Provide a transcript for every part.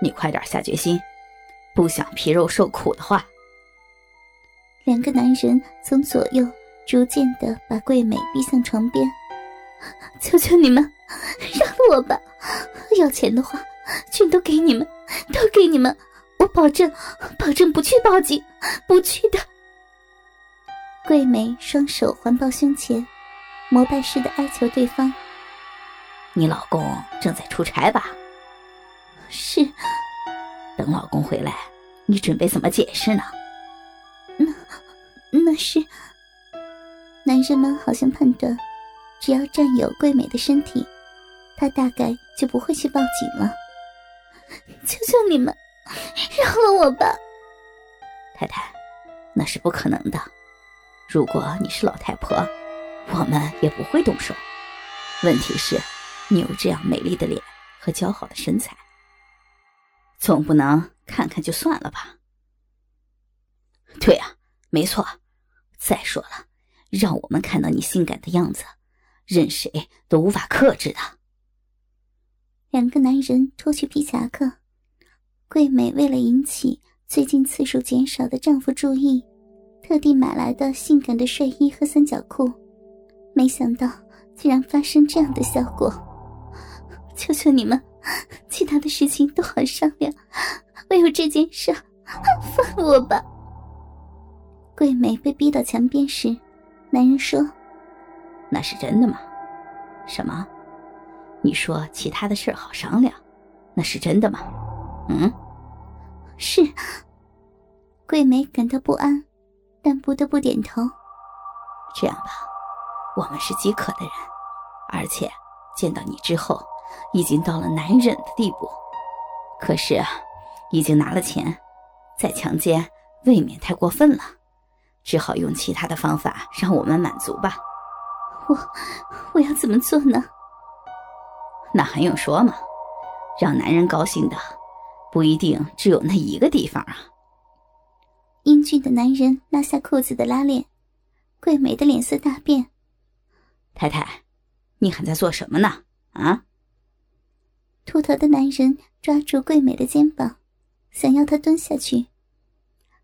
你快点下决心，不想皮肉受苦的话。两个男人从左右逐渐的把桂美逼向床边，求求你们，饶了我吧！要钱的话，全都给你们，都给你们，我保证，保证不去报警，不去的。桂美双手环抱胸前，膜拜似的哀求对方：“你老公正在出差吧？”“是。”“等老公回来，你准备怎么解释呢？”“那，那是……”男人们好像判断，只要占有桂美的身体，他大概就不会去报警了。求求你们，饶了我吧！太太，那是不可能的。如果你是老太婆，我们也不会动手。问题是，你有这样美丽的脸和姣好的身材，总不能看看就算了吧？对呀，没错。再说了，让我们看到你性感的样子，任谁都无法克制的。两个男人脱去皮夹克，桂美为了引起最近次数减少的丈夫注意。特地买来的性感的睡衣和三角裤，没想到竟然发生这样的效果。求求你们，其他的事情都好商量，唯有这件事，放了我吧。桂美被逼到墙边时，男人说：“那是真的吗？什么？你说其他的事好商量，那是真的吗？嗯，是。”桂美感到不安。但不得不点头。这样吧，我们是饥渴的人，而且见到你之后，已经到了难忍的地步。可是，已经拿了钱，再强奸未免太过分了，只好用其他的方法让我们满足吧。我，我要怎么做呢？那还用说吗？让男人高兴的，不一定只有那一个地方啊。英俊的男人拉下裤子的拉链，桂美的脸色大变。太太，你还在做什么呢？啊！秃头的男人抓住桂美的肩膀，想要她蹲下去。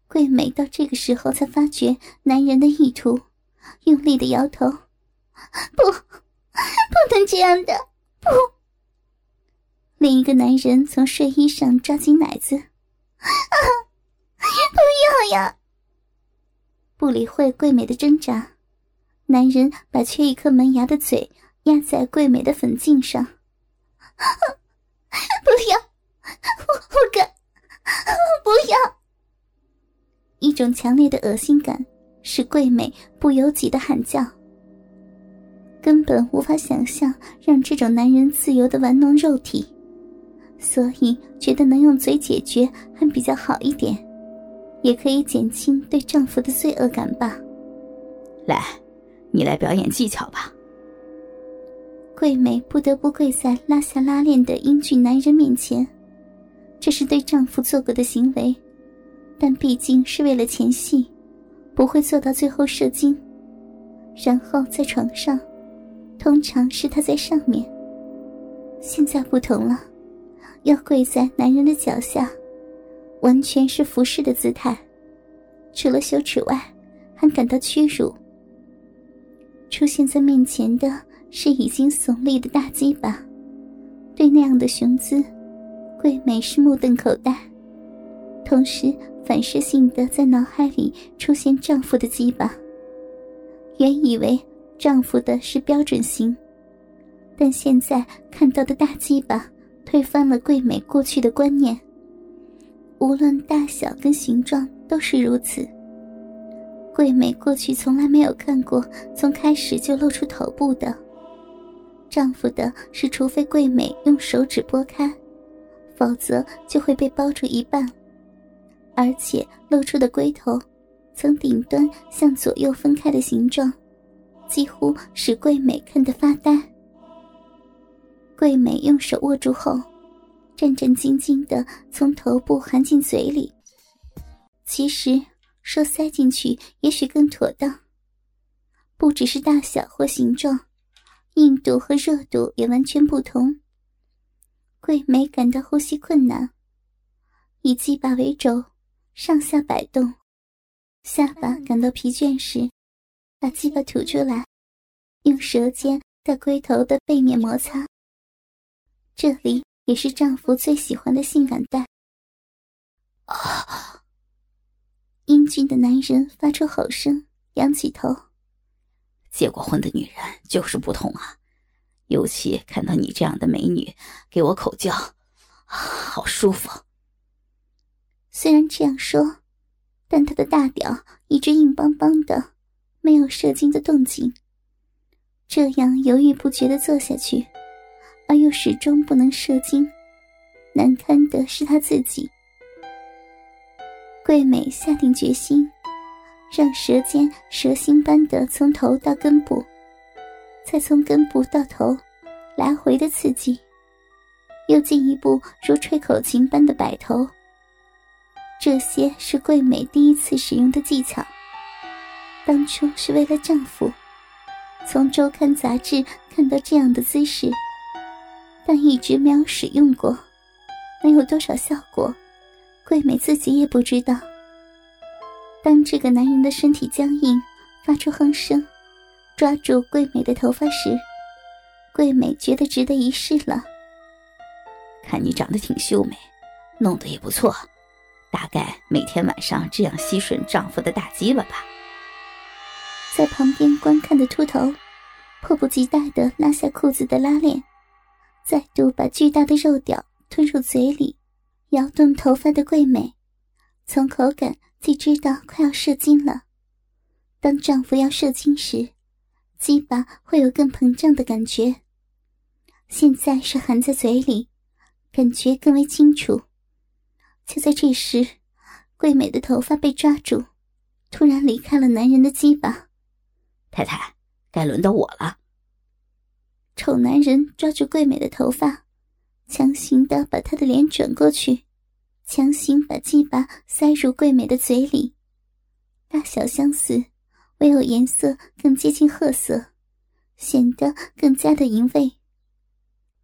桂美到这个时候才发觉男人的意图，用力的摇头：“不，不能这样的，不！”另一个男人从睡衣上抓紧奶子，啊！不要呀！不理会桂美的挣扎，男人把缺一颗门牙的嘴压在桂美的粉颈上。不要！我不敢！不要！一种强烈的恶心感使桂美不由己的喊叫。根本无法想象让这种男人自由的玩弄肉体，所以觉得能用嘴解决还比较好一点。也可以减轻对丈夫的罪恶感吧。来，你来表演技巧吧。桂美不得不跪在拉下拉链的英俊男人面前，这是对丈夫做过的行为，但毕竟是为了前戏，不会做到最后射精。然后在床上，通常是他在上面。现在不同了，要跪在男人的脚下。完全是服侍的姿态，除了羞耻外，还感到屈辱。出现在面前的是已经耸立的大鸡巴，对那样的雄姿，桂美是目瞪口呆，同时反射性的在脑海里出现丈夫的鸡巴。原以为丈夫的是标准型，但现在看到的大鸡巴，推翻了桂美过去的观念。无论大小跟形状都是如此。桂美过去从来没有看过从开始就露出头部的。丈夫的是，除非桂美用手指拨开，否则就会被包住一半，而且露出的龟头，从顶端向左右分开的形状，几乎使桂美看得发呆。桂美用手握住后。战战兢兢的从头部含进嘴里。其实说塞进去也许更妥当。不只是大小或形状，硬度和热度也完全不同。桂梅感到呼吸困难，以鸡巴为轴，上下摆动。下巴感到疲倦时，把鸡巴吐出来，用舌尖在龟头的背面摩擦。这里也是丈夫最喜欢的性感带。啊！英俊的男人发出吼声，仰起头。结过婚的女人就是不同啊，尤其看到你这样的美女给我口交，好舒服。虽然这样说。但他的大屌一直硬邦邦的，没有射精的动静。这样犹豫不决的坐下去，而又始终不能射精，难堪的是他自己。桂美下定决心，让舌尖蛇心般的从头到根部，再从根部到头，来回的刺激，又进一步如吹口琴般的摆头。这些是桂美第一次使用的技巧。当初是为了丈夫，从周刊杂志看到这样的姿势，但一直没有使用过，能有多少效果，桂美自己也不知道。当这个男人的身体僵硬，发出哼声，抓住桂美的头发时，桂美觉得值得一试了。看你长得挺秀美，弄得也不错。大概每天晚上这样吸吮丈夫的大鸡巴吧。在旁边观看的秃头，迫不及待地拉下裤子的拉链，再度把巨大的肉屌吞入嘴里，摇动头发的桂美，从口感即知道快要射精了。当丈夫要射精时，鸡巴会有更膨胀的感觉。现在是含在嘴里，感觉更为清楚。就在这时，桂美的头发被抓住，突然离开了男人的鸡巴。太太，该轮到我了。丑男人抓住桂美的头发，强行的把她的脸转过去，强行把鸡巴塞入桂美的嘴里。大小相似，唯有颜色更接近褐色，显得更加的淫秽。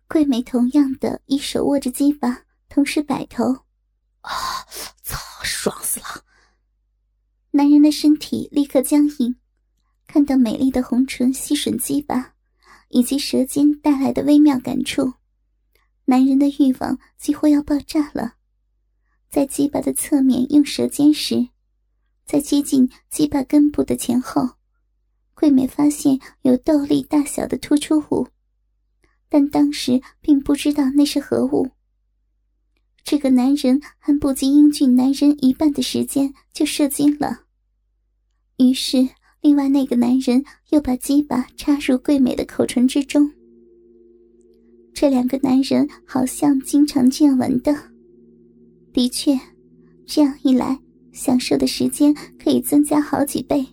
桂美同样的一手握着鸡巴，同时摆头。啊！操，爽死了！男人的身体立刻僵硬，看到美丽的红唇吸吮鸡巴，以及舌尖带来的微妙感触，男人的欲望几乎要爆炸了。在鸡巴的侧面用舌尖时，在接近鸡巴根部的前后，桂美发现有豆粒大小的突出物，但当时并不知道那是何物。这个男人还不及英俊男人一半的时间就射精了。于是，另外那个男人又把鸡巴插入桂美的口唇之中。这两个男人好像经常这样玩的。的确，这样一来，享受的时间可以增加好几倍，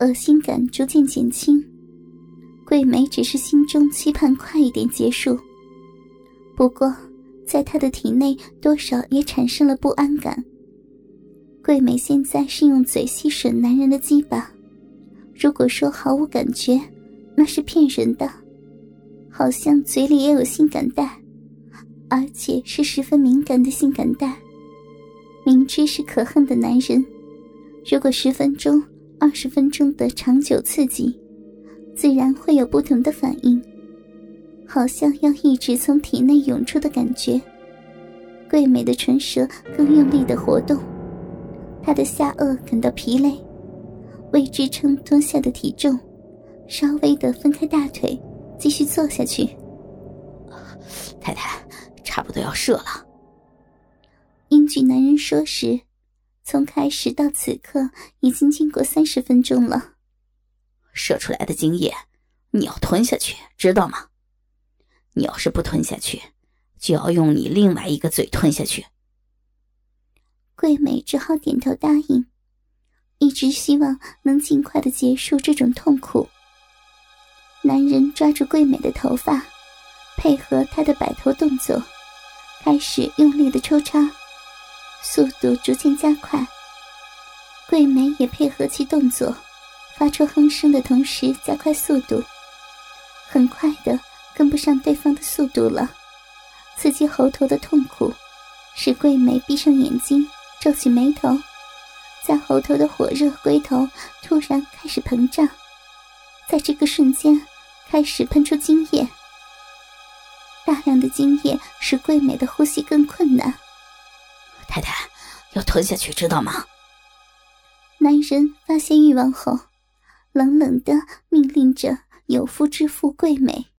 恶心感逐渐减轻。桂美只是心中期盼快一点结束。不过。在他的体内，多少也产生了不安感。桂美现在是用嘴吸吮男人的鸡巴，如果说毫无感觉，那是骗人的。好像嘴里也有性感带，而且是十分敏感的性感带。明知是可恨的男人，如果十分钟、二十分钟的长久刺激，自然会有不同的反应。好像要一直从体内涌出的感觉，桂美的唇舌更用力的活动，她的下颚感到疲累，为支撑蹲下的体重，稍微的分开大腿，继续坐下去。太太，差不多要射了。英俊男人说时，从开始到此刻已经经过三十分钟了。射出来的精液，你要吞下去，知道吗？你要是不吞下去，就要用你另外一个嘴吞下去。桂美只好点头答应，一直希望能尽快的结束这种痛苦。男人抓住桂美的头发，配合她的摆头动作，开始用力的抽插，速度逐渐加快。桂梅也配合其动作，发出哼声的同时加快速度，很快的。跟不上对方的速度了，刺激喉头的痛苦，使桂梅闭上眼睛，皱起眉头，在喉头的火热龟头突然开始膨胀，在这个瞬间开始喷出精液。大量的精液使桂美的呼吸更困难。太太，要吞下去，知道吗？男人发现欲望后，冷冷的命令着有夫之妇桂美。